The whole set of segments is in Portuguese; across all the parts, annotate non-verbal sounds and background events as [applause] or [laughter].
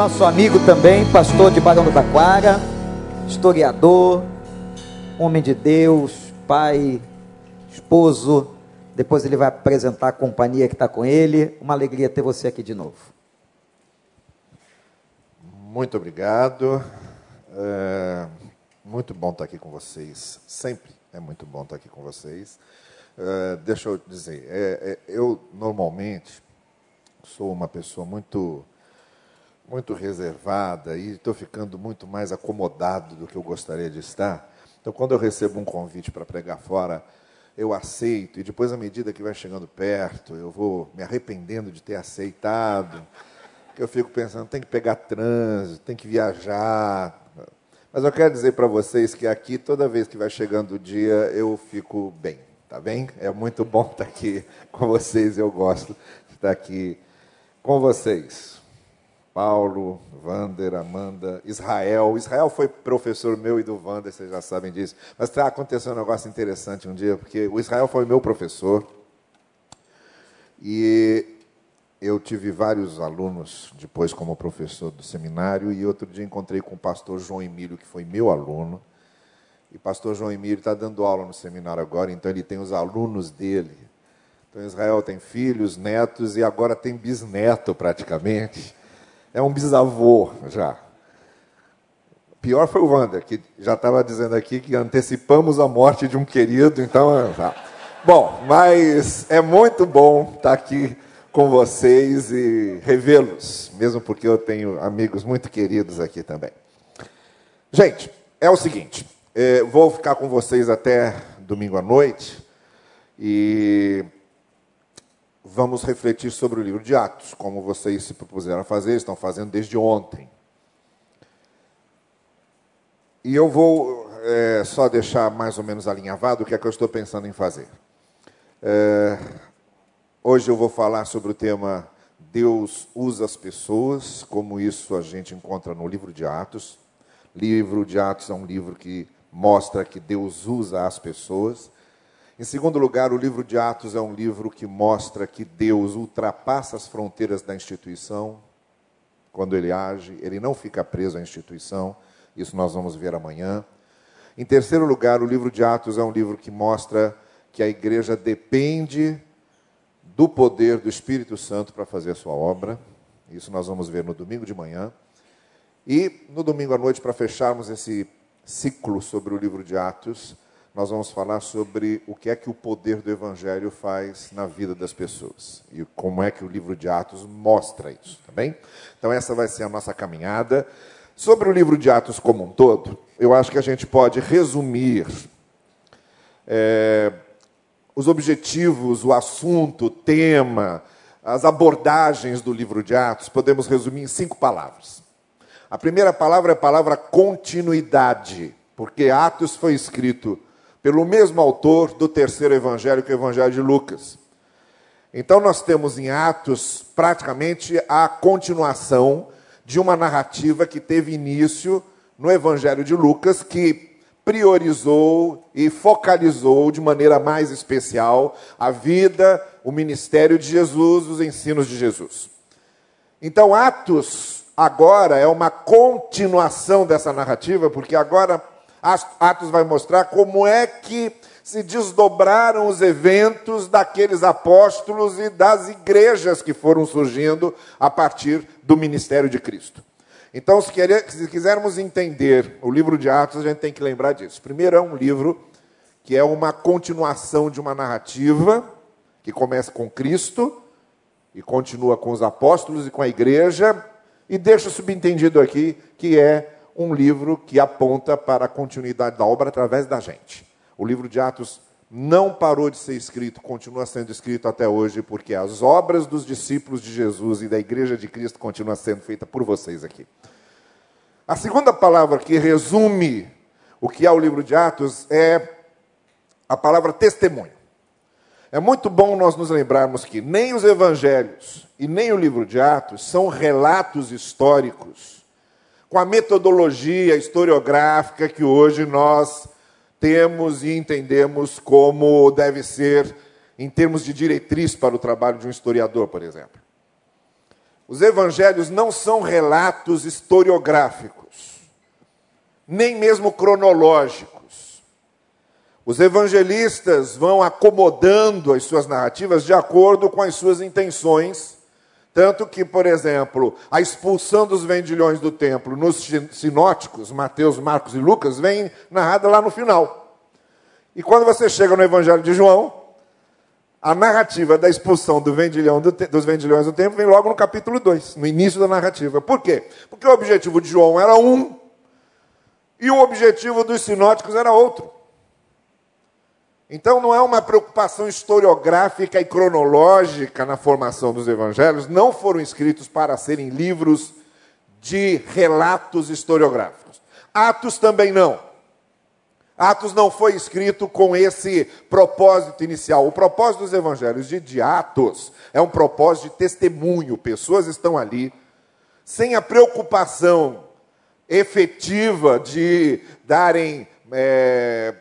nosso amigo também, pastor de Barão do Taquara, historiador, homem de Deus, pai, esposo. Depois ele vai apresentar a companhia que está com ele. Uma alegria ter você aqui de novo. Muito obrigado. É muito bom estar aqui com vocês. Sempre é muito bom estar aqui com vocês. É, deixa eu dizer, é, é, eu normalmente sou uma pessoa muito muito reservada e estou ficando muito mais acomodado do que eu gostaria de estar. Então, quando eu recebo um convite para pregar fora, eu aceito, e depois, à medida que vai chegando perto, eu vou me arrependendo de ter aceitado. Eu fico pensando, tem que pegar trânsito, tem que viajar. Mas eu quero dizer para vocês que aqui, toda vez que vai chegando o dia, eu fico bem, tá bem? É muito bom estar aqui com vocês, eu gosto de estar aqui com vocês. Paulo, Vander, Amanda, Israel. Israel foi professor meu e do Vander, vocês já sabem disso. Mas está acontecendo um negócio interessante um dia, porque o Israel foi meu professor. E eu tive vários alunos depois como professor do seminário. E outro dia encontrei com o pastor João Emílio, que foi meu aluno. E o pastor João Emílio está dando aula no seminário agora, então ele tem os alunos dele. Então Israel tem filhos, netos e agora tem bisneto praticamente é um bisavô já. Pior foi o Wander, que já estava dizendo aqui que antecipamos a morte de um querido, então. Tá. Bom, mas é muito bom estar aqui com vocês e revê-los, mesmo porque eu tenho amigos muito queridos aqui também. Gente, é o seguinte, é, vou ficar com vocês até domingo à noite e vamos refletir sobre o livro de Atos, como vocês se propuseram a fazer, estão fazendo desde ontem. E eu vou é, só deixar mais ou menos alinhavado o que é que eu estou pensando em fazer. É, hoje eu vou falar sobre o tema Deus usa as pessoas, como isso a gente encontra no livro de Atos. Livro de Atos é um livro que mostra que Deus usa as pessoas. Em segundo lugar, o livro de Atos é um livro que mostra que Deus ultrapassa as fronteiras da instituição quando ele age, ele não fica preso à instituição, isso nós vamos ver amanhã. Em terceiro lugar, o livro de Atos é um livro que mostra que a igreja depende do poder do Espírito Santo para fazer a sua obra. Isso nós vamos ver no domingo de manhã. E no domingo à noite, para fecharmos esse ciclo sobre o livro de Atos, nós vamos falar sobre o que é que o poder do Evangelho faz na vida das pessoas e como é que o livro de Atos mostra isso, tá bem? Então, essa vai ser a nossa caminhada. Sobre o livro de Atos como um todo, eu acho que a gente pode resumir é, os objetivos, o assunto, o tema, as abordagens do livro de Atos, podemos resumir em cinco palavras. A primeira palavra é a palavra continuidade, porque Atos foi escrito pelo mesmo autor do terceiro evangelho, que é o evangelho de Lucas. Então, nós temos em Atos praticamente a continuação de uma narrativa que teve início no evangelho de Lucas, que priorizou e focalizou de maneira mais especial a vida, o ministério de Jesus, os ensinos de Jesus. Então, Atos agora é uma continuação dessa narrativa, porque agora Atos vai mostrar como é que se desdobraram os eventos daqueles apóstolos e das igrejas que foram surgindo a partir do ministério de Cristo. Então, se, querer, se quisermos entender o livro de Atos, a gente tem que lembrar disso. Primeiro, é um livro que é uma continuação de uma narrativa que começa com Cristo e continua com os apóstolos e com a igreja, e deixa subentendido aqui que é um livro que aponta para a continuidade da obra através da gente. O livro de Atos não parou de ser escrito, continua sendo escrito até hoje, porque as obras dos discípulos de Jesus e da Igreja de Cristo continuam sendo feitas por vocês aqui. A segunda palavra que resume o que é o livro de Atos é a palavra testemunho. É muito bom nós nos lembrarmos que nem os evangelhos e nem o livro de Atos são relatos históricos com a metodologia historiográfica que hoje nós temos e entendemos como deve ser em termos de diretriz para o trabalho de um historiador, por exemplo. Os evangelhos não são relatos historiográficos, nem mesmo cronológicos. Os evangelistas vão acomodando as suas narrativas de acordo com as suas intenções. Tanto que, por exemplo, a expulsão dos vendilhões do templo nos sinóticos, Mateus, Marcos e Lucas, vem narrada lá no final. E quando você chega no Evangelho de João, a narrativa da expulsão do vendilhão do dos vendilhões do templo vem logo no capítulo 2, no início da narrativa. Por quê? Porque o objetivo de João era um e o objetivo dos sinóticos era outro. Então não é uma preocupação historiográfica e cronológica na formação dos evangelhos, não foram escritos para serem livros de relatos historiográficos. Atos também não. Atos não foi escrito com esse propósito inicial. O propósito dos evangelhos de, de Atos é um propósito de testemunho. Pessoas estão ali sem a preocupação efetiva de darem é,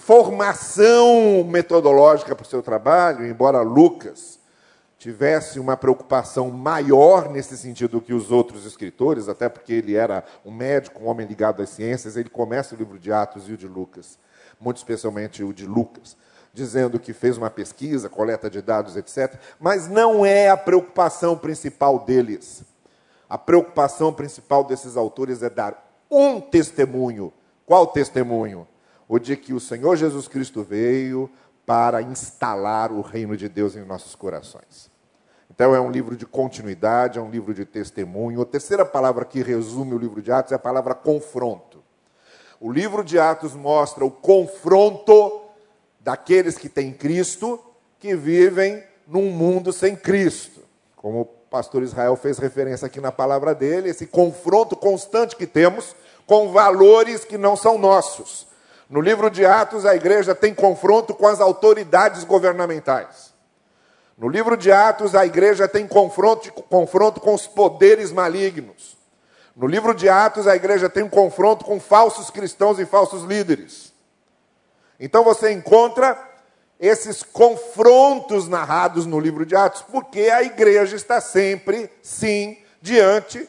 formação metodológica para o seu trabalho, embora Lucas tivesse uma preocupação maior nesse sentido que os outros escritores, até porque ele era um médico, um homem ligado às ciências, ele começa o livro de Atos e o de Lucas, muito especialmente o de Lucas, dizendo que fez uma pesquisa, coleta de dados, etc. Mas não é a preocupação principal deles. A preocupação principal desses autores é dar um testemunho. Qual testemunho? O de que o Senhor Jesus Cristo veio para instalar o reino de Deus em nossos corações. Então é um livro de continuidade, é um livro de testemunho. A terceira palavra que resume o livro de Atos é a palavra confronto. O livro de Atos mostra o confronto daqueles que têm Cristo, que vivem num mundo sem Cristo. Como o pastor Israel fez referência aqui na palavra dele, esse confronto constante que temos com valores que não são nossos. No livro de Atos, a igreja tem confronto com as autoridades governamentais. No livro de Atos, a igreja tem confronto, confronto com os poderes malignos. No livro de Atos, a igreja tem um confronto com falsos cristãos e falsos líderes. Então você encontra esses confrontos narrados no livro de Atos, porque a igreja está sempre, sim, diante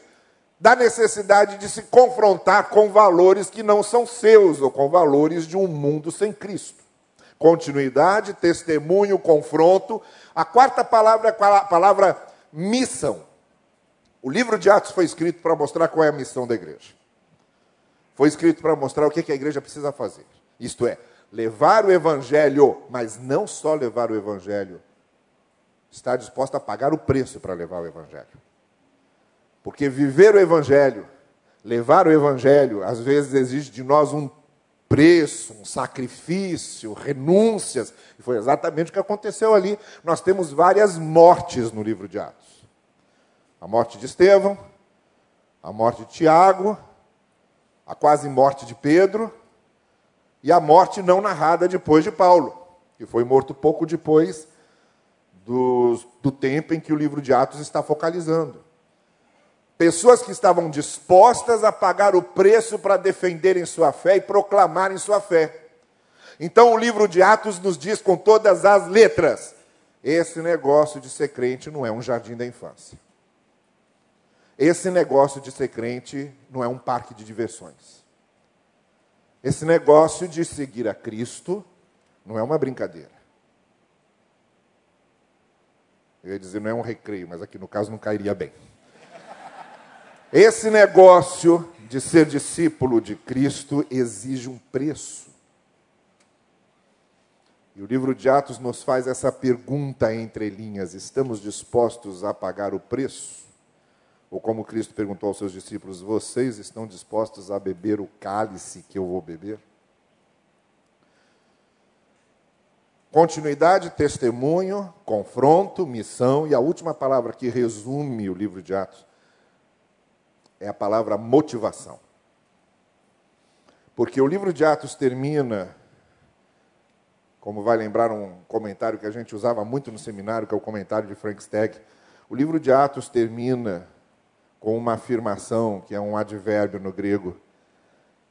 da necessidade de se confrontar com valores que não são seus, ou com valores de um mundo sem Cristo. Continuidade, testemunho, confronto a quarta palavra é a palavra missão. O livro de Atos foi escrito para mostrar qual é a missão da igreja. Foi escrito para mostrar o que a igreja precisa fazer. Isto é, levar o evangelho, mas não só levar o evangelho, estar disposto a pagar o preço para levar o evangelho. Porque viver o evangelho, levar o evangelho, às vezes exige de nós um preço, um sacrifício, renúncias. E foi exatamente o que aconteceu ali. Nós temos várias mortes no livro de Atos: a morte de Estevão, a morte de Tiago, a quase morte de Pedro e a morte não narrada depois de Paulo, que foi morto pouco depois do, do tempo em que o livro de Atos está focalizando. Pessoas que estavam dispostas a pagar o preço para defenderem sua fé e proclamarem sua fé. Então o livro de Atos nos diz com todas as letras: esse negócio de ser crente não é um jardim da infância. Esse negócio de ser crente não é um parque de diversões. Esse negócio de seguir a Cristo não é uma brincadeira. Eu ia dizer, não é um recreio, mas aqui no caso não cairia bem. Esse negócio de ser discípulo de Cristo exige um preço. E o livro de Atos nos faz essa pergunta entre linhas: estamos dispostos a pagar o preço? Ou como Cristo perguntou aos seus discípulos: vocês estão dispostos a beber o cálice que eu vou beber? Continuidade, testemunho, confronto, missão e a última palavra que resume o livro de Atos é a palavra motivação. Porque o livro de Atos termina, como vai lembrar um comentário que a gente usava muito no seminário, que é o comentário de Frank Stagg. O livro de Atos termina com uma afirmação, que é um advérbio no grego.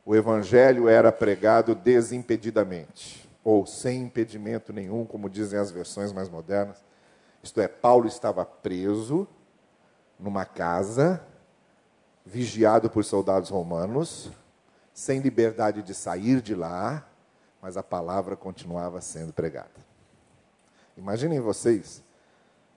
O evangelho era pregado desimpedidamente, ou sem impedimento nenhum, como dizem as versões mais modernas. Isto é, Paulo estava preso, numa casa, vigiado por soldados romanos, sem liberdade de sair de lá, mas a palavra continuava sendo pregada. Imaginem vocês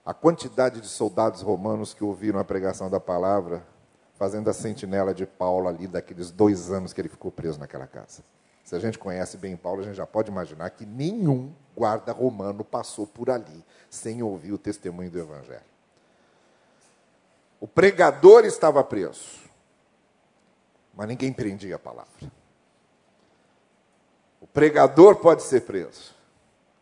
a quantidade de soldados romanos que ouviram a pregação da palavra, fazendo a sentinela de Paulo ali daqueles dois anos que ele ficou preso naquela casa. Se a gente conhece bem Paulo, a gente já pode imaginar que nenhum guarda romano passou por ali sem ouvir o testemunho do Evangelho. O pregador estava preso, mas ninguém prendia a palavra. O pregador pode ser preso,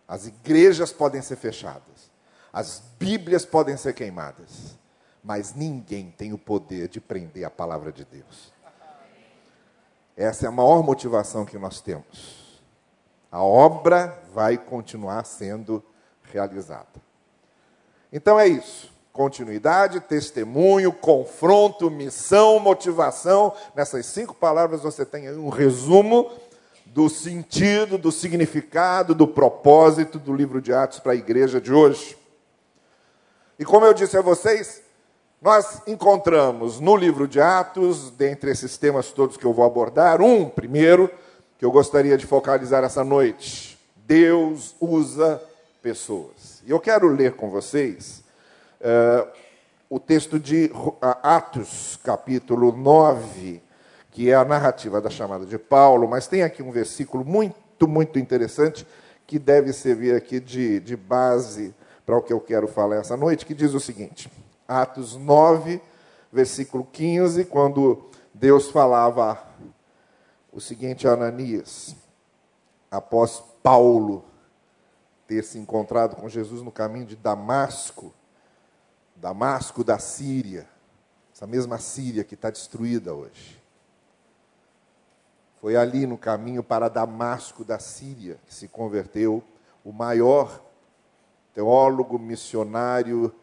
as igrejas podem ser fechadas, as Bíblias podem ser queimadas, mas ninguém tem o poder de prender a palavra de Deus. Essa é a maior motivação que nós temos. A obra vai continuar sendo realizada. Então é isso. Continuidade, testemunho, confronto, missão, motivação. Nessas cinco palavras você tem um resumo do sentido, do significado, do propósito do livro de Atos para a igreja de hoje. E como eu disse a vocês, nós encontramos no livro de Atos, dentre esses temas todos que eu vou abordar, um primeiro que eu gostaria de focalizar essa noite. Deus usa pessoas. E eu quero ler com vocês uh, o texto de Atos, capítulo 9, que é a narrativa da chamada de Paulo, mas tem aqui um versículo muito, muito interessante que deve servir aqui de, de base para o que eu quero falar essa noite, que diz o seguinte. Atos 9, versículo 15, quando Deus falava o seguinte a Ananias, após Paulo ter se encontrado com Jesus no caminho de Damasco, Damasco da Síria, essa mesma Síria que está destruída hoje. Foi ali no caminho para Damasco da Síria que se converteu o maior teólogo missionário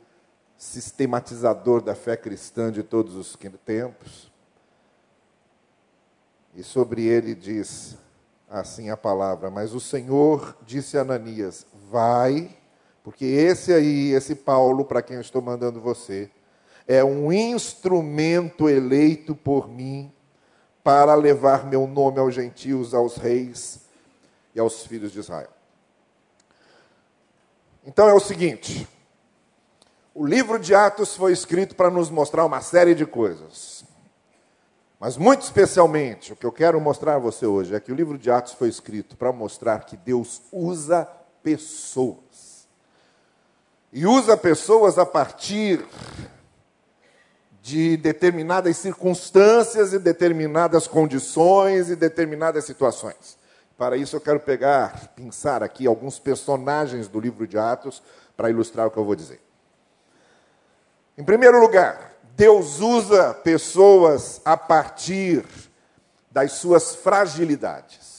sistematizador da fé cristã de todos os tempos. E sobre ele diz assim a palavra: Mas o Senhor disse a Ananias: Vai, porque esse aí, esse Paulo, para quem eu estou mandando você, é um instrumento eleito por mim para levar meu nome aos gentios, aos reis e aos filhos de Israel. Então é o seguinte: o livro de Atos foi escrito para nos mostrar uma série de coisas. Mas, muito especialmente, o que eu quero mostrar a você hoje é que o livro de Atos foi escrito para mostrar que Deus usa pessoas. E usa pessoas a partir de determinadas circunstâncias e determinadas condições e determinadas situações. Para isso, eu quero pegar, pensar aqui alguns personagens do livro de Atos para ilustrar o que eu vou dizer. Em primeiro lugar, Deus usa pessoas a partir das suas fragilidades.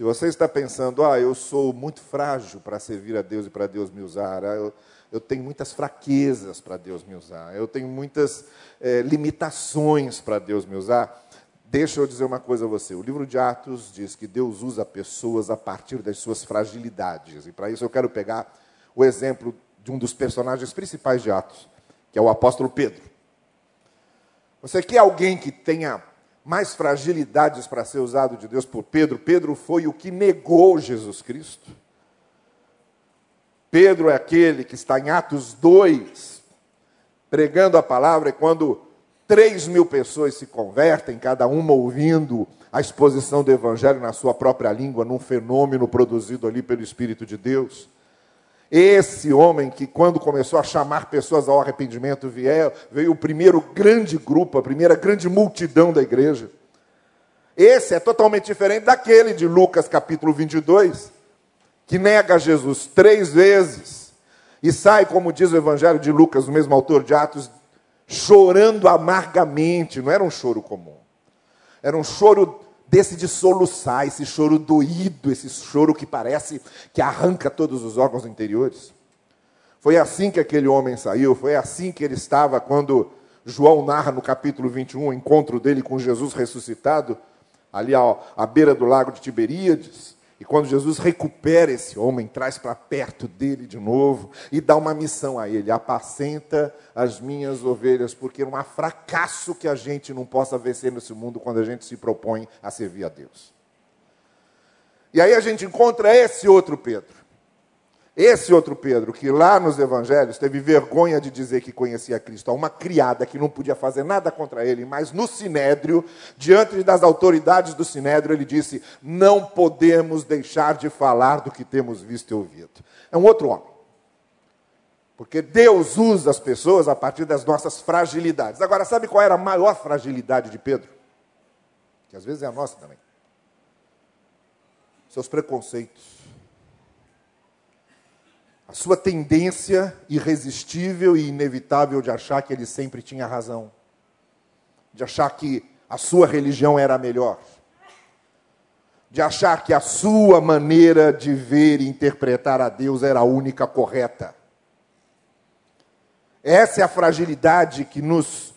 Se você está pensando, ah, eu sou muito frágil para servir a Deus e para Deus me usar, ah, eu, eu tenho muitas fraquezas para Deus me usar, eu tenho muitas é, limitações para Deus me usar. Deixa eu dizer uma coisa a você. O livro de Atos diz que Deus usa pessoas a partir das suas fragilidades. E para isso eu quero pegar o exemplo de um dos personagens principais de Atos, que é o apóstolo Pedro. Você quer alguém que tenha mais fragilidades para ser usado de Deus por Pedro? Pedro foi o que negou Jesus Cristo. Pedro é aquele que está em Atos 2, pregando a palavra, e quando três mil pessoas se convertem, cada uma ouvindo a exposição do Evangelho na sua própria língua, num fenômeno produzido ali pelo Espírito de Deus. Esse homem que, quando começou a chamar pessoas ao arrependimento, veio, veio o primeiro grande grupo, a primeira grande multidão da igreja. Esse é totalmente diferente daquele de Lucas capítulo 22, que nega Jesus três vezes e sai, como diz o Evangelho de Lucas, o mesmo autor de Atos, chorando amargamente. Não era um choro comum, era um choro desse de soluçar, esse choro doído, esse choro que parece que arranca todos os órgãos interiores. Foi assim que aquele homem saiu, foi assim que ele estava quando João narra no capítulo 21 o encontro dele com Jesus ressuscitado, ali à, à beira do lago de Tiberíades. E quando Jesus recupera esse homem, traz para perto dele de novo e dá uma missão a ele: apacenta as minhas ovelhas, porque não há fracasso que a gente não possa vencer nesse mundo quando a gente se propõe a servir a Deus. E aí a gente encontra esse outro Pedro. Esse outro Pedro, que lá nos evangelhos teve vergonha de dizer que conhecia Cristo, a uma criada que não podia fazer nada contra ele, mas no sinédrio, diante das autoridades do sinédrio, ele disse: Não podemos deixar de falar do que temos visto e ouvido. É um outro homem. Porque Deus usa as pessoas a partir das nossas fragilidades. Agora, sabe qual era a maior fragilidade de Pedro? Que às vezes é a nossa também. Seus preconceitos a sua tendência irresistível e inevitável de achar que ele sempre tinha razão, de achar que a sua religião era a melhor, de achar que a sua maneira de ver e interpretar a Deus era a única correta. Essa é a fragilidade que nos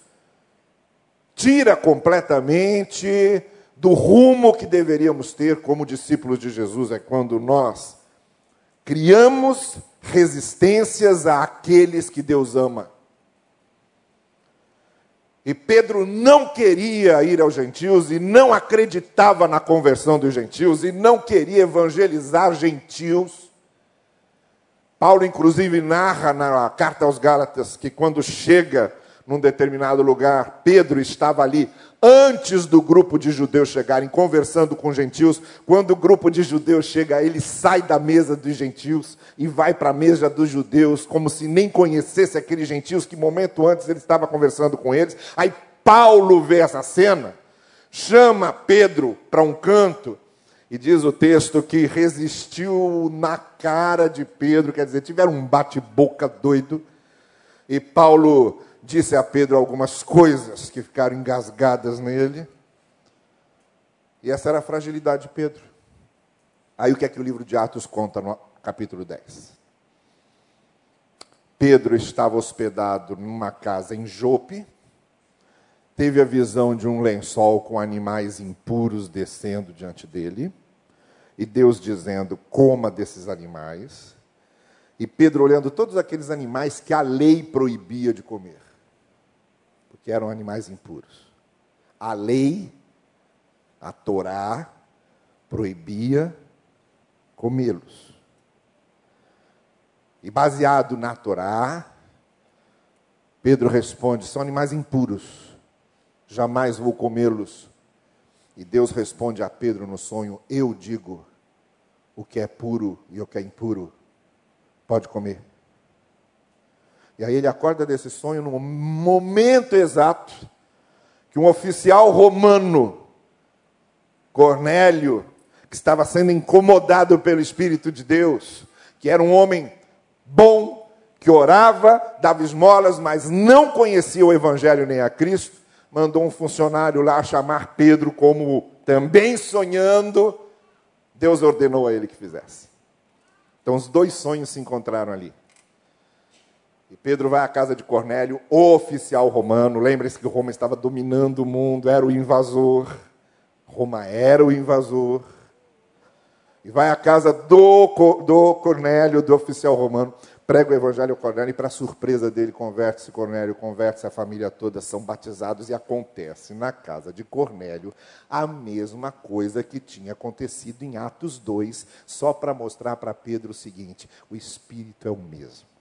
tira completamente do rumo que deveríamos ter como discípulos de Jesus, é quando nós criamos resistências àqueles que Deus ama. E Pedro não queria ir aos gentios e não acreditava na conversão dos gentios e não queria evangelizar gentios. Paulo, inclusive, narra na carta aos Gálatas que quando chega num determinado lugar, Pedro estava ali antes do grupo de judeus chegarem, conversando com gentios. Quando o grupo de judeus chega, ele sai da mesa dos gentios e vai para a mesa dos judeus, como se nem conhecesse aqueles gentios que momento antes ele estava conversando com eles. Aí Paulo vê essa cena, chama Pedro para um canto e diz o texto que resistiu na cara de Pedro, quer dizer, tiveram um bate-boca doido. E Paulo disse a Pedro algumas coisas que ficaram engasgadas nele. E essa era a fragilidade de Pedro. Aí o que é que o livro de Atos conta no capítulo 10? Pedro estava hospedado numa casa em Jope, teve a visão de um lençol com animais impuros descendo diante dele, e Deus dizendo: coma desses animais. E Pedro olhando todos aqueles animais que a lei proibia de comer que eram animais impuros. A lei, a Torá, proibia comê-los. E baseado na Torá, Pedro responde: são animais impuros, jamais vou comê-los. E Deus responde a Pedro no sonho: Eu digo, o que é puro e o que é impuro, pode comer. E aí ele acorda desse sonho no momento exato que um oficial romano, Cornélio, que estava sendo incomodado pelo Espírito de Deus, que era um homem bom, que orava, dava esmolas, mas não conhecia o Evangelho nem a Cristo, mandou um funcionário lá chamar Pedro como também sonhando. Deus ordenou a ele que fizesse. Então os dois sonhos se encontraram ali. E Pedro vai à casa de Cornélio, oficial romano. Lembre-se que Roma estava dominando o mundo, era o invasor. Roma era o invasor. E vai à casa do, do Cornélio, do oficial romano, prega o evangelho ao Cornélio e, para surpresa dele, converte-se Cornélio, converte-se a família toda, são batizados e acontece na casa de Cornélio a mesma coisa que tinha acontecido em Atos 2, só para mostrar para Pedro o seguinte: o Espírito é o mesmo.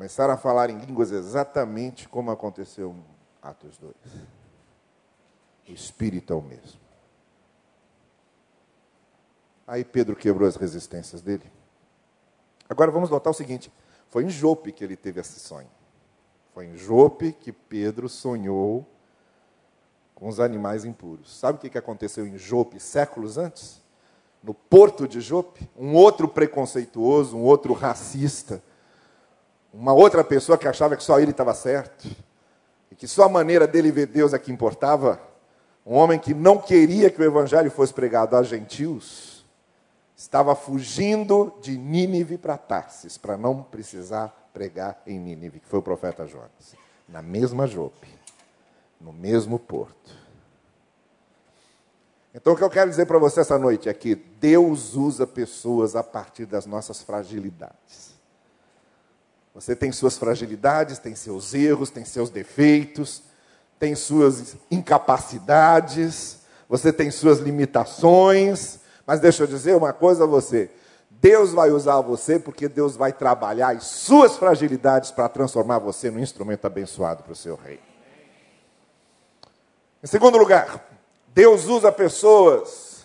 Começaram a falar em línguas exatamente como aconteceu em Atos 2. O Espírito é o mesmo. Aí Pedro quebrou as resistências dele. Agora vamos notar o seguinte: foi em Jope que ele teve esse sonho. Foi em Jope que Pedro sonhou com os animais impuros. Sabe o que aconteceu em Jope séculos antes? No porto de Jope, um outro preconceituoso, um outro racista, uma outra pessoa que achava que só ele estava certo, e que só a maneira dele ver Deus é que importava, um homem que não queria que o evangelho fosse pregado a gentios, estava fugindo de Nínive para Tarsis, para não precisar pregar em Nínive, que foi o profeta Jonas, na mesma Jope, no mesmo porto. Então, o que eu quero dizer para você essa noite é que Deus usa pessoas a partir das nossas fragilidades. Você tem suas fragilidades, tem seus erros, tem seus defeitos, tem suas incapacidades, você tem suas limitações, mas deixa eu dizer uma coisa a você: Deus vai usar você porque Deus vai trabalhar as suas fragilidades para transformar você num instrumento abençoado para o seu rei. Em segundo lugar, Deus usa pessoas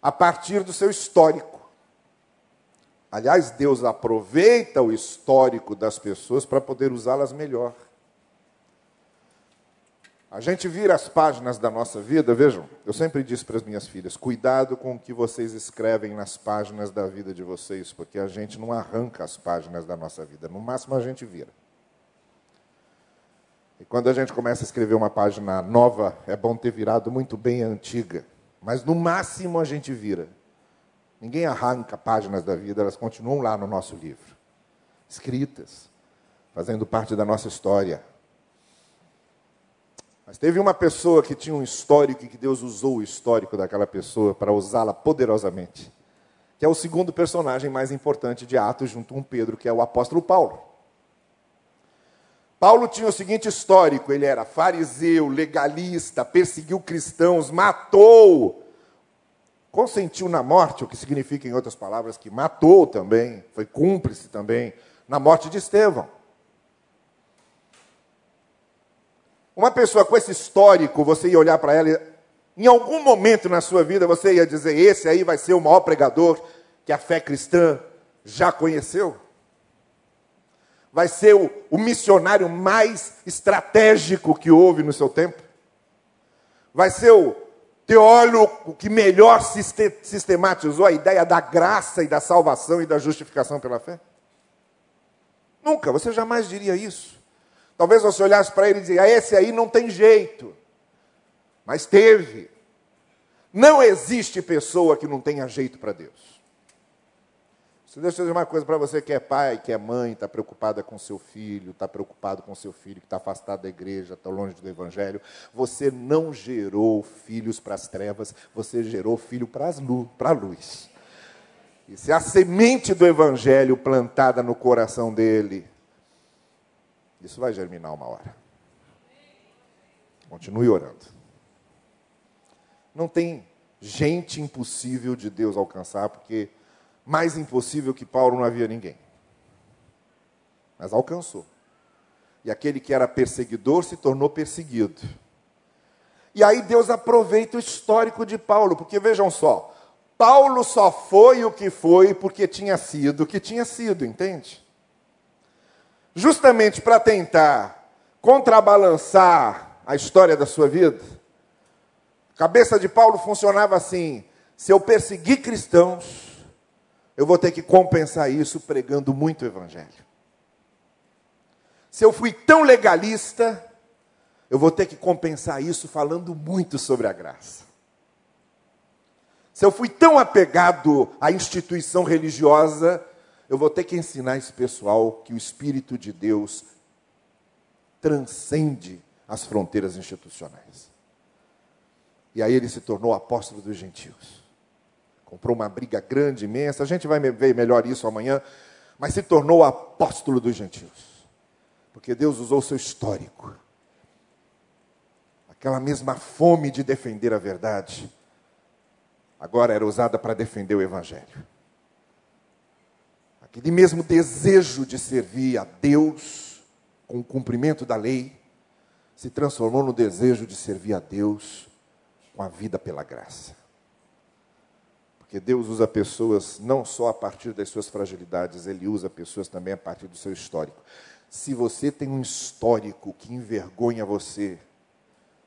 a partir do seu histórico. Aliás, Deus aproveita o histórico das pessoas para poder usá-las melhor. A gente vira as páginas da nossa vida, vejam, eu sempre disse para as minhas filhas: cuidado com o que vocês escrevem nas páginas da vida de vocês, porque a gente não arranca as páginas da nossa vida, no máximo a gente vira. E quando a gente começa a escrever uma página nova, é bom ter virado muito bem a antiga, mas no máximo a gente vira. Ninguém arranca páginas da vida, elas continuam lá no nosso livro, escritas, fazendo parte da nossa história. Mas teve uma pessoa que tinha um histórico e que Deus usou o histórico daquela pessoa para usá-la poderosamente. Que é o segundo personagem mais importante de Atos, junto com Pedro, que é o apóstolo Paulo. Paulo tinha o seguinte histórico: ele era fariseu, legalista, perseguiu cristãos, matou, consentiu na morte, o que significa, em outras palavras, que matou também, foi cúmplice também na morte de Estevão. Uma pessoa com esse histórico, você ia olhar para ela em algum momento na sua vida, você ia dizer: esse aí vai ser o maior pregador que a fé cristã já conheceu? Vai ser o, o missionário mais estratégico que houve no seu tempo? Vai ser o teólogo que melhor sistematizou a ideia da graça e da salvação e da justificação pela fé? Nunca, você jamais diria isso. Talvez você olhasse para ele e dizia: esse aí não tem jeito. Mas teve. Não existe pessoa que não tenha jeito para Deus. Deixa eu dizer uma coisa para você que é pai, que é mãe, está preocupada com seu filho, está preocupado com seu filho que está afastado da igreja, está longe do evangelho. Você não gerou filhos para as trevas, você gerou filho para a luz. E se a semente do evangelho plantada no coração dele isso vai germinar uma hora. Continue orando. Não tem gente impossível de Deus alcançar, porque mais impossível que Paulo não havia ninguém. Mas alcançou. E aquele que era perseguidor se tornou perseguido. E aí Deus aproveita o histórico de Paulo, porque vejam só, Paulo só foi o que foi porque tinha sido o que tinha sido, entende? justamente para tentar contrabalançar a história da sua vida, a cabeça de Paulo funcionava assim: se eu perseguir cristãos, eu vou ter que compensar isso pregando muito o evangelho. Se eu fui tão legalista, eu vou ter que compensar isso falando muito sobre a graça. Se eu fui tão apegado à instituição religiosa, eu vou ter que ensinar esse pessoal que o Espírito de Deus transcende as fronteiras institucionais. E aí ele se tornou apóstolo dos gentios. Comprou uma briga grande, imensa. A gente vai ver melhor isso amanhã. Mas se tornou apóstolo dos gentios. Porque Deus usou seu histórico. Aquela mesma fome de defender a verdade, agora era usada para defender o Evangelho aquele mesmo desejo de servir a Deus com o cumprimento da lei, se transformou no desejo de servir a Deus com a vida pela graça. Porque Deus usa pessoas não só a partir das suas fragilidades, Ele usa pessoas também a partir do seu histórico. Se você tem um histórico que envergonha você,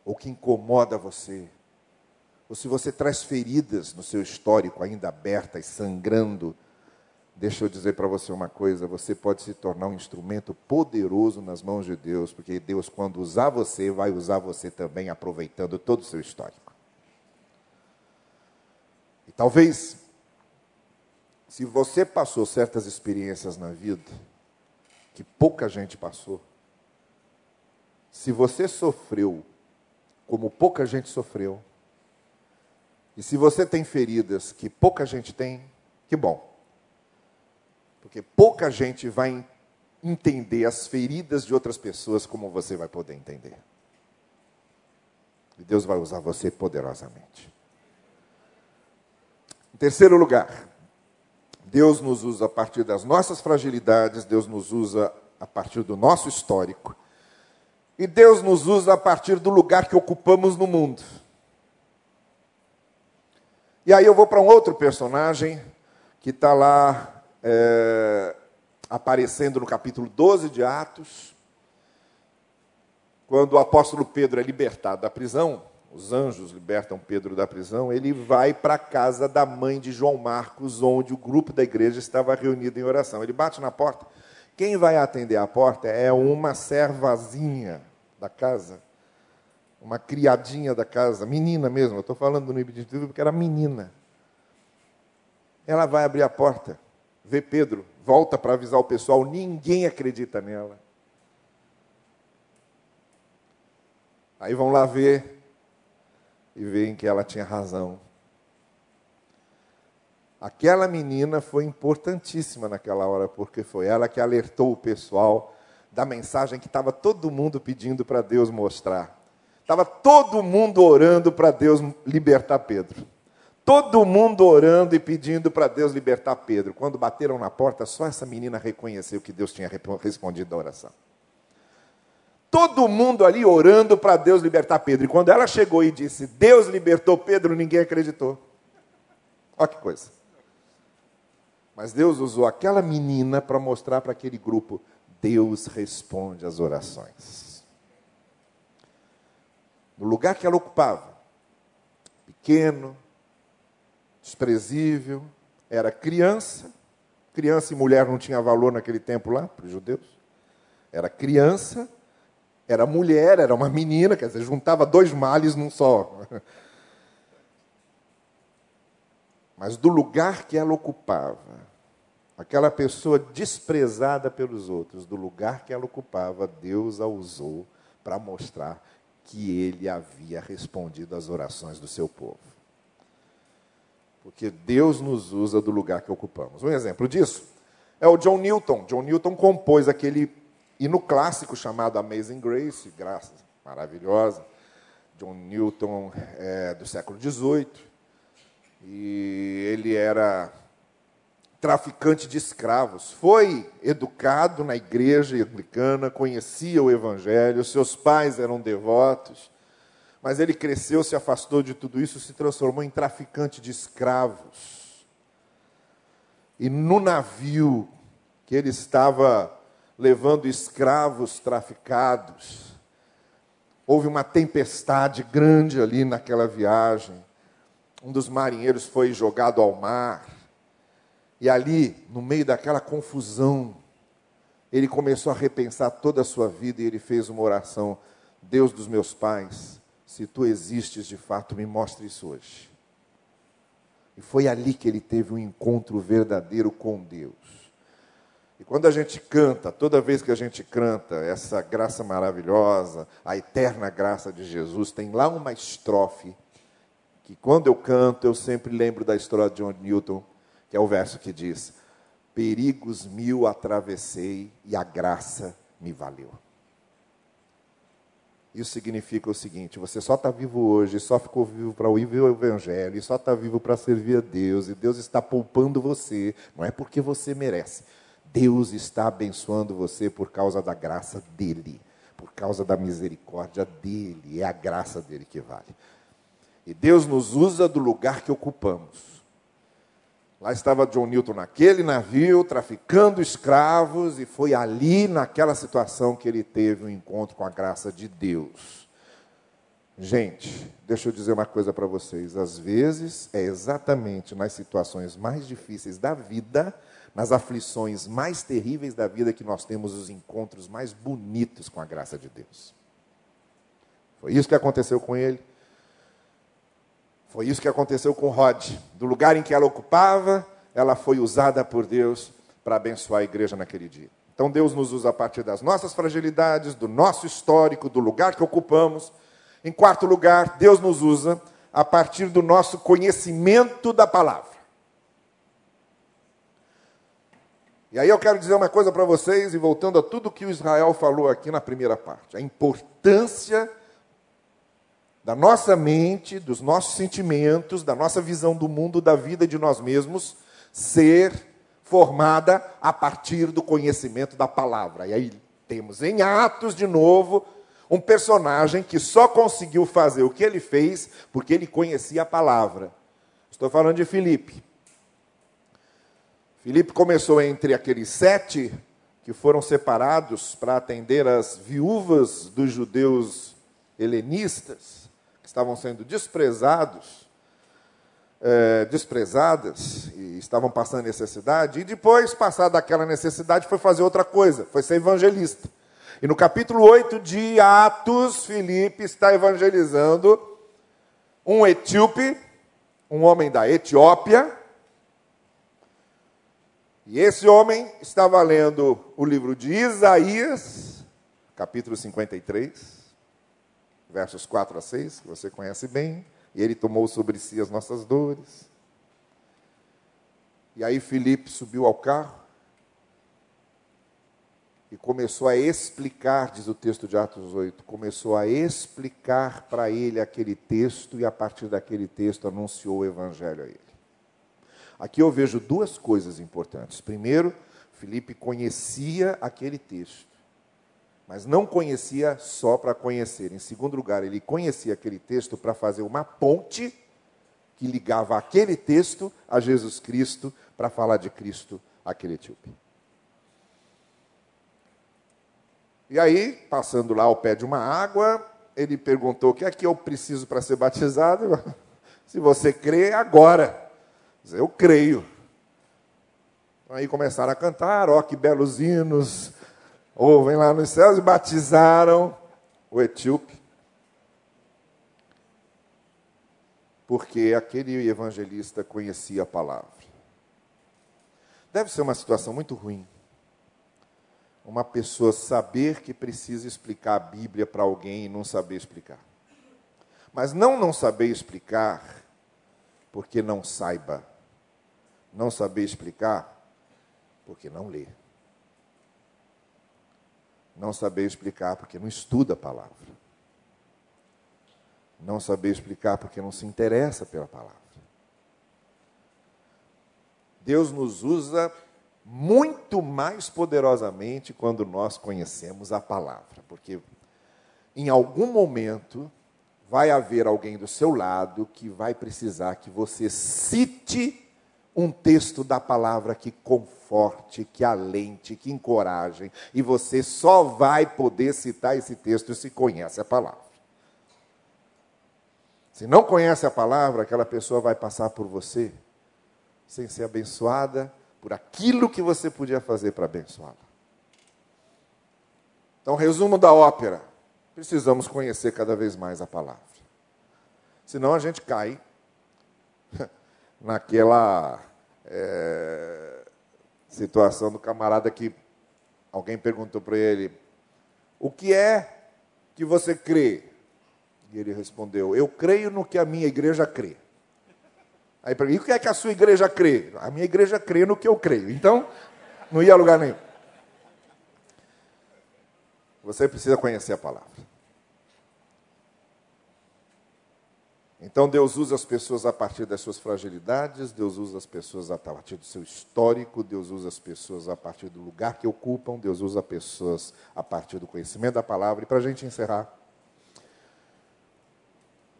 ou que incomoda você, ou se você traz feridas no seu histórico ainda abertas, sangrando, Deixa eu dizer para você uma coisa: você pode se tornar um instrumento poderoso nas mãos de Deus, porque Deus, quando usar você, vai usar você também, aproveitando todo o seu histórico. Talvez, se você passou certas experiências na vida, que pouca gente passou, se você sofreu como pouca gente sofreu, E se você tem feridas que pouca gente tem, que bom. Porque pouca gente vai entender as feridas de outras pessoas como você vai poder entender. E Deus vai usar você poderosamente. Em terceiro lugar, Deus nos usa a partir das nossas fragilidades, Deus nos usa a partir do nosso histórico, e Deus nos usa a partir do lugar que ocupamos no mundo. E aí eu vou para um outro personagem que está lá é, aparecendo no capítulo 12 de Atos, quando o apóstolo Pedro é libertado da prisão, os anjos libertam Pedro da prisão, ele vai para a casa da mãe de João Marcos, onde o grupo da igreja estava reunido em oração. Ele bate na porta. Quem vai atender a porta é uma servazinha da casa, uma criadinha da casa, menina mesmo. Eu estou falando no indicativo porque era menina. Ela vai abrir a porta, vê Pedro, volta para avisar o pessoal, ninguém acredita nela. Aí vão lá ver e veem que ela tinha razão. Aquela menina foi importantíssima naquela hora, porque foi ela que alertou o pessoal da mensagem que estava todo mundo pedindo para Deus mostrar. Estava todo mundo orando para Deus libertar Pedro. Todo mundo orando e pedindo para Deus libertar Pedro. Quando bateram na porta, só essa menina reconheceu que Deus tinha respondido a oração todo mundo ali orando para Deus libertar Pedro. E quando ela chegou e disse, Deus libertou Pedro, ninguém acreditou. Olha que coisa. Mas Deus usou aquela menina para mostrar para aquele grupo: Deus responde às orações. No lugar que ela ocupava, pequeno, desprezível, era criança. Criança e mulher não tinha valor naquele tempo lá, para os judeus. Era criança, era mulher, era uma menina, quer dizer, juntava dois males num só. Mas do lugar que ela ocupava, aquela pessoa desprezada pelos outros, do lugar que ela ocupava, Deus a usou para mostrar que ele havia respondido às orações do seu povo. Porque Deus nos usa do lugar que ocupamos. Um exemplo disso é o John Newton. John Newton compôs aquele e no clássico chamado Amazing Grace, graça maravilhosa, John Newton é, do século XVIII, e ele era traficante de escravos. Foi educado na igreja anglicana, conhecia o evangelho, seus pais eram devotos, mas ele cresceu, se afastou de tudo isso, se transformou em traficante de escravos. E no navio que ele estava levando escravos traficados. Houve uma tempestade grande ali naquela viagem. Um dos marinheiros foi jogado ao mar. E ali, no meio daquela confusão, ele começou a repensar toda a sua vida e ele fez uma oração: Deus dos meus pais, se tu existes de fato, me mostre isso hoje. E foi ali que ele teve um encontro verdadeiro com Deus. E quando a gente canta, toda vez que a gente canta essa graça maravilhosa, a eterna graça de Jesus, tem lá uma estrofe que quando eu canto eu sempre lembro da história de John Newton, que é o verso que diz: Perigos mil atravessei e a graça me valeu. Isso significa o seguinte: você só está vivo hoje, só ficou vivo para ouvir o Evangelho, e só está vivo para servir a Deus, e Deus está poupando você, não é porque você merece, Deus está abençoando você por causa da graça dele, por causa da misericórdia dele, é a graça dele que vale. E Deus nos usa do lugar que ocupamos. Lá estava John Newton naquele navio, traficando escravos, e foi ali, naquela situação, que ele teve um encontro com a graça de Deus. Gente, deixa eu dizer uma coisa para vocês: às vezes é exatamente nas situações mais difíceis da vida nas aflições mais terríveis da vida que nós temos os encontros mais bonitos com a graça de Deus. Foi isso que aconteceu com ele. Foi isso que aconteceu com Rod. Do lugar em que ela ocupava, ela foi usada por Deus para abençoar a igreja naquele dia. Então Deus nos usa a partir das nossas fragilidades, do nosso histórico, do lugar que ocupamos. Em quarto lugar, Deus nos usa a partir do nosso conhecimento da palavra. E aí eu quero dizer uma coisa para vocês, e voltando a tudo que o Israel falou aqui na primeira parte: a importância da nossa mente, dos nossos sentimentos, da nossa visão do mundo, da vida de nós mesmos, ser formada a partir do conhecimento da palavra. E aí temos em Atos, de novo, um personagem que só conseguiu fazer o que ele fez porque ele conhecia a palavra. Estou falando de Filipe. Filipe começou entre aqueles sete que foram separados para atender as viúvas dos judeus helenistas, que estavam sendo desprezados, é, desprezadas e estavam passando necessidade, e depois, passada aquela necessidade, foi fazer outra coisa, foi ser evangelista. E no capítulo 8 de Atos, Filipe está evangelizando um etíope, um homem da Etiópia, e esse homem estava lendo o livro de Isaías, capítulo 53, versos 4 a 6, que você conhece bem, e ele tomou sobre si as nossas dores. E aí Filipe subiu ao carro e começou a explicar, diz o texto de Atos 8, começou a explicar para ele aquele texto e a partir daquele texto anunciou o evangelho a ele. Aqui eu vejo duas coisas importantes. Primeiro, Felipe conhecia aquele texto, mas não conhecia só para conhecer. Em segundo lugar, ele conhecia aquele texto para fazer uma ponte que ligava aquele texto a Jesus Cristo para falar de Cristo àquele etíope. E aí, passando lá ao pé de uma água, ele perguntou: O que é que eu preciso para ser batizado? [laughs] Se você crê, agora. Eu creio. Aí começaram a cantar, ó que belos hinos, ouvem lá nos céus e batizaram o etíope. Porque aquele evangelista conhecia a palavra. Deve ser uma situação muito ruim. Uma pessoa saber que precisa explicar a Bíblia para alguém e não saber explicar. Mas não não saber explicar porque não saiba não saber explicar? Porque não lê. Não saber explicar porque não estuda a palavra. Não saber explicar porque não se interessa pela palavra. Deus nos usa muito mais poderosamente quando nós conhecemos a palavra, porque em algum momento vai haver alguém do seu lado que vai precisar que você cite um texto da palavra que conforte, que alente, que encoraje, e você só vai poder citar esse texto se conhece a palavra. Se não conhece a palavra, aquela pessoa vai passar por você sem ser abençoada por aquilo que você podia fazer para abençoá-la. Então, resumo da ópera: precisamos conhecer cada vez mais a palavra. Senão a gente cai [laughs] naquela é, situação do camarada que alguém perguntou para ele: O que é que você crê? E ele respondeu: Eu creio no que a minha igreja crê. Aí perguntou: E o que é que a sua igreja crê? A minha igreja crê no que eu creio. Então, não ia a lugar nenhum. Você precisa conhecer a palavra. Então Deus usa as pessoas a partir das suas fragilidades, Deus usa as pessoas a partir do seu histórico, Deus usa as pessoas a partir do lugar que ocupam, Deus usa as pessoas a partir do conhecimento da palavra. E para a gente encerrar,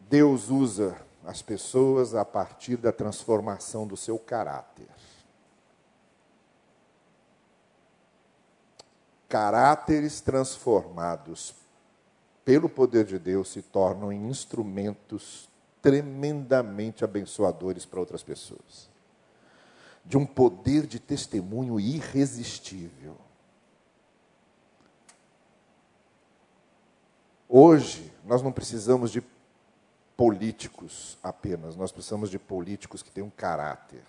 Deus usa as pessoas a partir da transformação do seu caráter. Caráteres transformados pelo poder de Deus se tornam instrumentos tremendamente abençoadores para outras pessoas. De um poder de testemunho irresistível. Hoje, nós não precisamos de políticos apenas, nós precisamos de políticos que tenham caráter.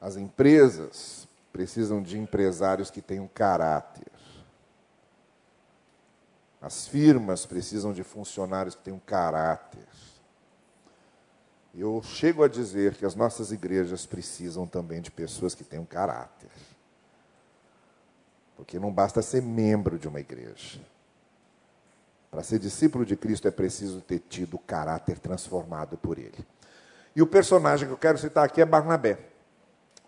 As empresas precisam de empresários que tenham caráter. As firmas precisam de funcionários que tenham caráter. Eu chego a dizer que as nossas igrejas precisam também de pessoas que tenham caráter. Porque não basta ser membro de uma igreja. Para ser discípulo de Cristo é preciso ter tido o caráter transformado por ele. E o personagem que eu quero citar aqui é Barnabé.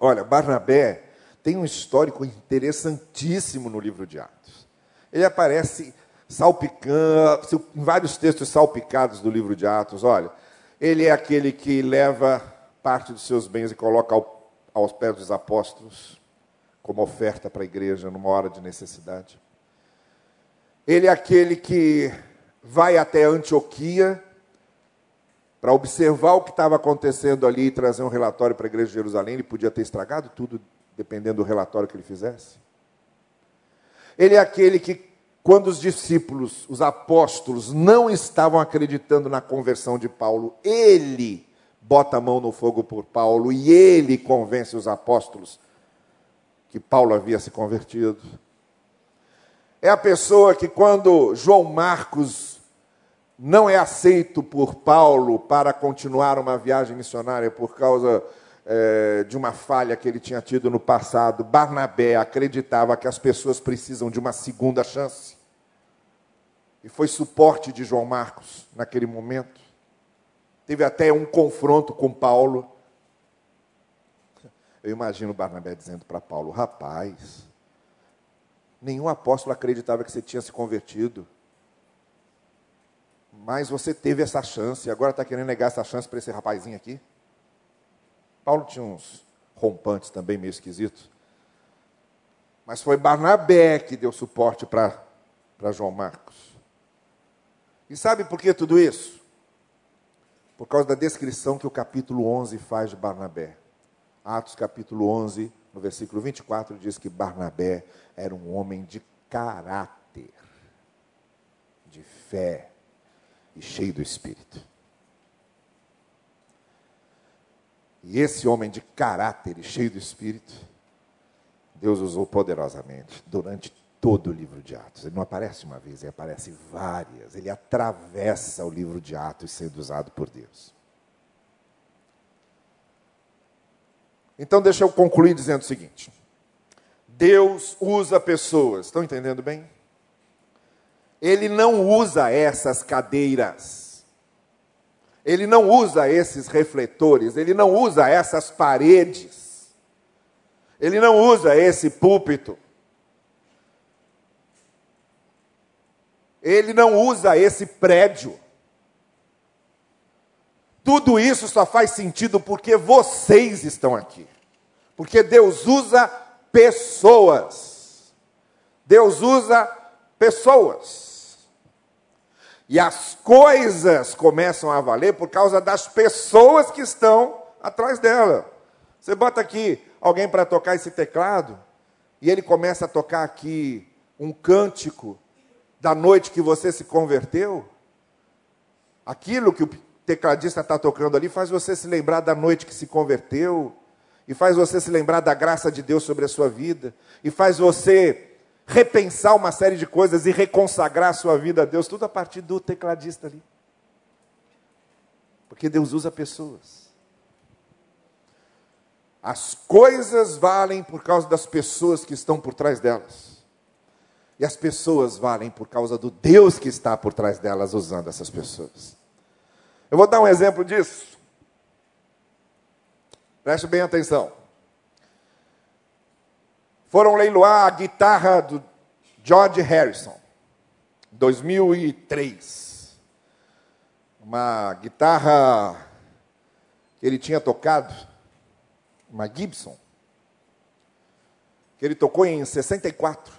Olha, Barnabé tem um histórico interessantíssimo no livro de Atos. Ele aparece salpicando, vários textos salpicados do livro de Atos. Olha, ele é aquele que leva parte dos seus bens e coloca ao, aos pés dos apóstolos como oferta para a igreja numa hora de necessidade. Ele é aquele que vai até Antioquia para observar o que estava acontecendo ali e trazer um relatório para a igreja de Jerusalém. Ele podia ter estragado tudo, dependendo do relatório que ele fizesse. Ele é aquele que, quando os discípulos, os apóstolos, não estavam acreditando na conversão de Paulo, ele bota a mão no fogo por Paulo e ele convence os apóstolos que Paulo havia se convertido. É a pessoa que, quando João Marcos não é aceito por Paulo para continuar uma viagem missionária por causa é, de uma falha que ele tinha tido no passado, Barnabé acreditava que as pessoas precisam de uma segunda chance. E foi suporte de João Marcos naquele momento. Teve até um confronto com Paulo. Eu imagino Barnabé dizendo para Paulo: Rapaz, Nenhum apóstolo acreditava que você tinha se convertido. Mas você teve essa chance, e agora está querendo negar essa chance para esse rapazinho aqui? Paulo tinha uns rompantes também meio esquisitos. Mas foi Barnabé que deu suporte para João Marcos. E sabe por que tudo isso? Por causa da descrição que o capítulo 11 faz de Barnabé. Atos capítulo 11, no versículo 24, diz que Barnabé era um homem de caráter, de fé e cheio do Espírito. E esse homem de caráter e cheio do Espírito, Deus usou poderosamente durante todo o livro de Atos. Ele não aparece uma vez, ele aparece várias. Ele atravessa o livro de Atos sendo usado por Deus. Então, deixa eu concluir dizendo o seguinte: Deus usa pessoas, estão entendendo bem? Ele não usa essas cadeiras, ele não usa esses refletores, ele não usa essas paredes, ele não usa esse púlpito, ele não usa esse prédio. Tudo isso só faz sentido porque vocês estão aqui. Porque Deus usa pessoas. Deus usa pessoas. E as coisas começam a valer por causa das pessoas que estão atrás dela. Você bota aqui alguém para tocar esse teclado, e ele começa a tocar aqui um cântico da noite que você se converteu. Aquilo que o tecladista está tocando ali faz você se lembrar da noite que se converteu, e faz você se lembrar da graça de Deus sobre a sua vida, e faz você repensar uma série de coisas e reconsagrar a sua vida a Deus, tudo a partir do tecladista ali. Porque Deus usa pessoas. As coisas valem por causa das pessoas que estão por trás delas. E as pessoas valem por causa do Deus que está por trás delas usando essas pessoas. Eu vou dar um exemplo disso. Preste bem atenção. Foram leiloar a guitarra do George Harrison, 2003. Uma guitarra que ele tinha tocado, uma Gibson, que ele tocou em 64.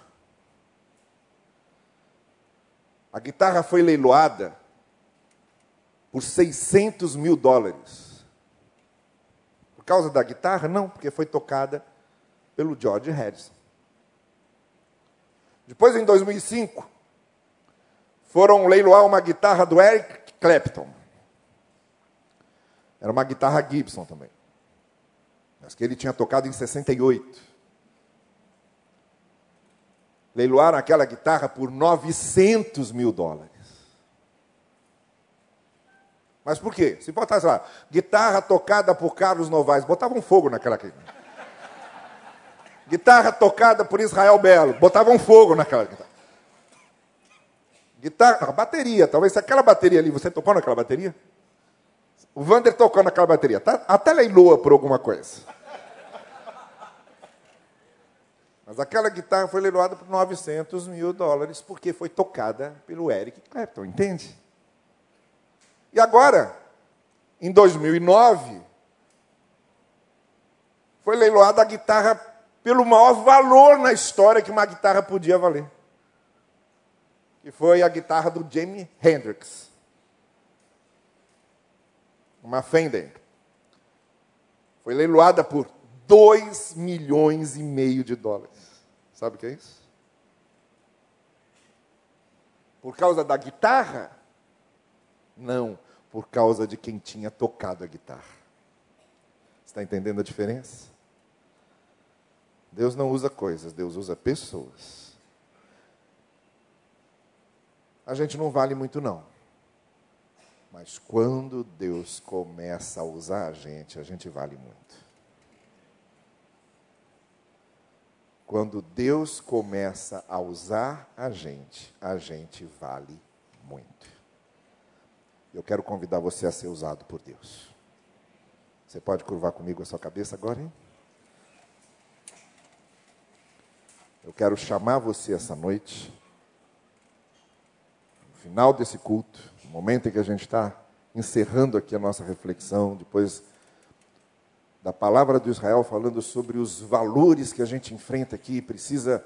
A guitarra foi leiloada por 600 mil dólares. Por causa da guitarra? Não, porque foi tocada pelo George Harrison. Depois, em 2005, foram leiloar uma guitarra do Eric Clapton. Era uma guitarra Gibson também. Mas que ele tinha tocado em 68. Leiloaram aquela guitarra por 900 mil dólares. Mas por quê? Se botasse lá, guitarra tocada por Carlos Novaes, botavam fogo naquela aqui. Guitarra tocada por Israel Belo, botavam fogo naquela guitarra. Guitarra, bateria, talvez se aquela bateria ali, você tocou naquela bateria? O Vander tocou naquela bateria, tá? até leiloa por alguma coisa. Mas aquela guitarra foi leiloada por 900 mil dólares porque foi tocada pelo Eric Clapton, entende? E agora, em 2009, foi leiloada a guitarra pelo maior valor na história que uma guitarra podia valer. Que foi a guitarra do Jimi Hendrix. Uma Fender. Foi leiloada por 2 milhões e meio de dólares. Sabe o que é isso? Por causa da guitarra? Não, por causa de quem tinha tocado a guitarra. Está entendendo a diferença? Deus não usa coisas, Deus usa pessoas. A gente não vale muito, não. Mas quando Deus começa a usar a gente, a gente vale muito. Quando Deus começa a usar a gente, a gente vale muito. Eu quero convidar você a ser usado por Deus. Você pode curvar comigo a sua cabeça agora, hein? Eu quero chamar você essa noite, no final desse culto, no momento em que a gente está encerrando aqui a nossa reflexão, depois da palavra do Israel falando sobre os valores que a gente enfrenta aqui e precisa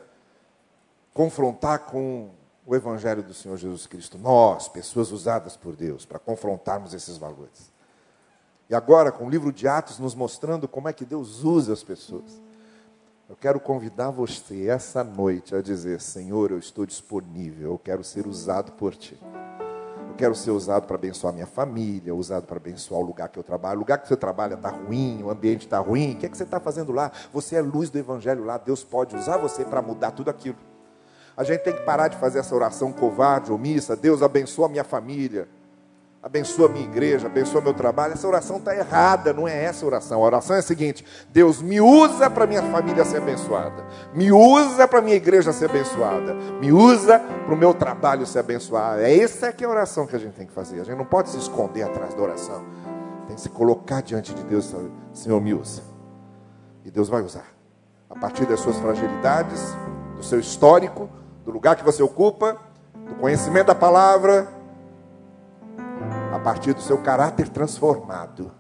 confrontar com o Evangelho do Senhor Jesus Cristo. Nós, pessoas usadas por Deus, para confrontarmos esses valores. E agora, com o livro de Atos nos mostrando como é que Deus usa as pessoas. Eu quero convidar você essa noite a dizer: Senhor, eu estou disponível, eu quero ser usado por Ti. Quero ser usado para abençoar minha família, usado para abençoar o lugar que eu trabalho. O lugar que você trabalha está ruim, o ambiente está ruim. O que, é que você está fazendo lá? Você é luz do Evangelho lá. Deus pode usar você para mudar tudo aquilo. A gente tem que parar de fazer essa oração covarde, omissa. Deus abençoa a minha família abençoa minha igreja, abençoa meu trabalho. Essa oração está errada, não é essa a oração. A oração é a seguinte: Deus me usa para minha família ser abençoada, me usa para minha igreja ser abençoada, me usa para o meu trabalho ser abençoado. É essa que é a oração que a gente tem que fazer. A gente não pode se esconder atrás da oração, tem que se colocar diante de Deus, Senhor, me usa. E Deus vai usar. A partir das suas fragilidades, do seu histórico, do lugar que você ocupa, do conhecimento da palavra, partir do seu caráter transformado,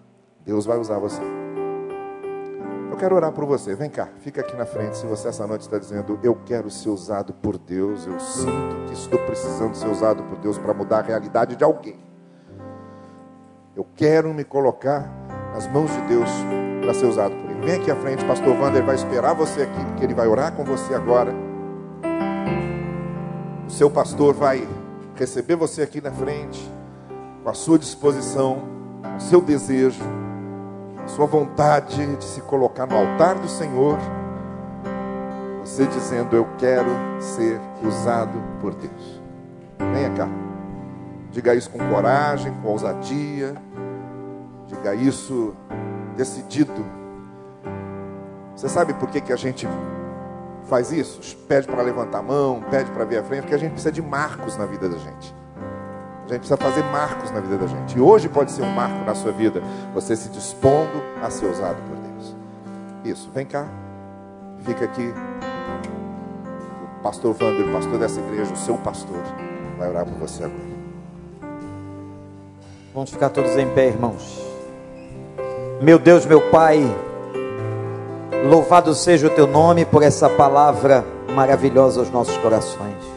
Deus vai usar você. Eu quero orar por você. Vem cá, fica aqui na frente. Se você essa noite está dizendo, eu quero ser usado por Deus, eu sinto que estou precisando ser usado por Deus para mudar a realidade de alguém. Eu quero me colocar nas mãos de Deus para ser usado por Ele. Vem aqui à frente, Pastor Wander vai esperar você aqui, porque ele vai orar com você agora. O seu pastor vai receber você aqui na frente com a sua disposição, o seu desejo, a sua vontade de se colocar no altar do Senhor, você dizendo: Eu quero ser usado por Deus. Venha cá. Diga isso com coragem, com ousadia. Diga isso decidido. Você sabe por que, que a gente faz isso? Pede para levantar a mão, pede para vir à frente, porque a gente precisa de marcos na vida da gente. A gente precisa fazer marcos na vida da gente. E hoje pode ser um marco na sua vida, você se dispondo a ser usado por Deus. Isso, vem cá. Fica aqui. O pastor Wander, o pastor dessa igreja, o seu pastor, vai orar por você agora. Vamos ficar todos em pé, irmãos. Meu Deus, meu Pai, louvado seja o teu nome por essa palavra maravilhosa aos nossos corações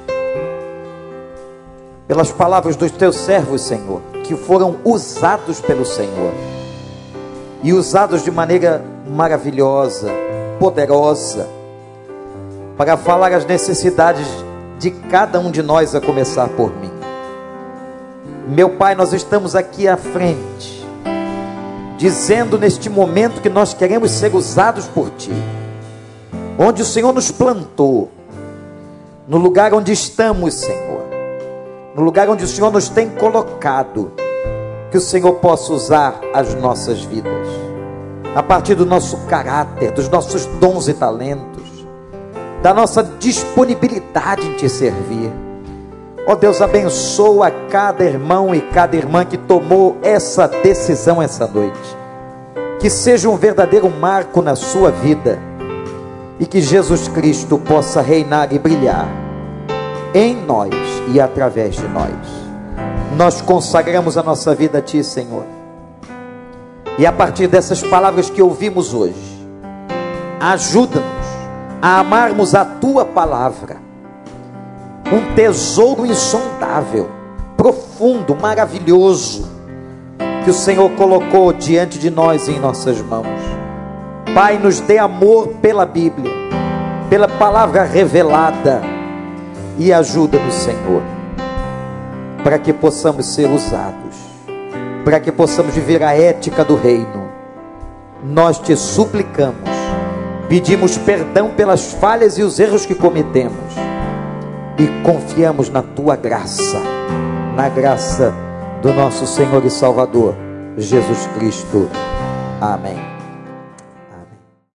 pelas palavras dos teus servos, Senhor, que foram usados pelo Senhor e usados de maneira maravilhosa, poderosa, para falar as necessidades de cada um de nós, a começar por mim. Meu Pai, nós estamos aqui à frente, dizendo neste momento que nós queremos ser usados por Ti, onde o Senhor nos plantou, no lugar onde estamos, Senhor no lugar onde o Senhor nos tem colocado. Que o Senhor possa usar as nossas vidas, a partir do nosso caráter, dos nossos dons e talentos, da nossa disponibilidade em te servir. Ó oh Deus, abençoa cada irmão e cada irmã que tomou essa decisão essa noite. Que seja um verdadeiro marco na sua vida e que Jesus Cristo possa reinar e brilhar em nós e através de nós. Nós consagramos a nossa vida a Ti, Senhor. E a partir dessas palavras que ouvimos hoje, ajuda-nos a amarmos a Tua palavra, um tesouro insondável, profundo, maravilhoso, que o Senhor colocou diante de nós em nossas mãos. Pai, nos dê amor pela Bíblia, pela palavra revelada, e ajuda-nos, Senhor, para que possamos ser usados, para que possamos viver a ética do reino. Nós te suplicamos, pedimos perdão pelas falhas e os erros que cometemos e confiamos na tua graça, na graça do nosso Senhor e Salvador, Jesus Cristo. Amém.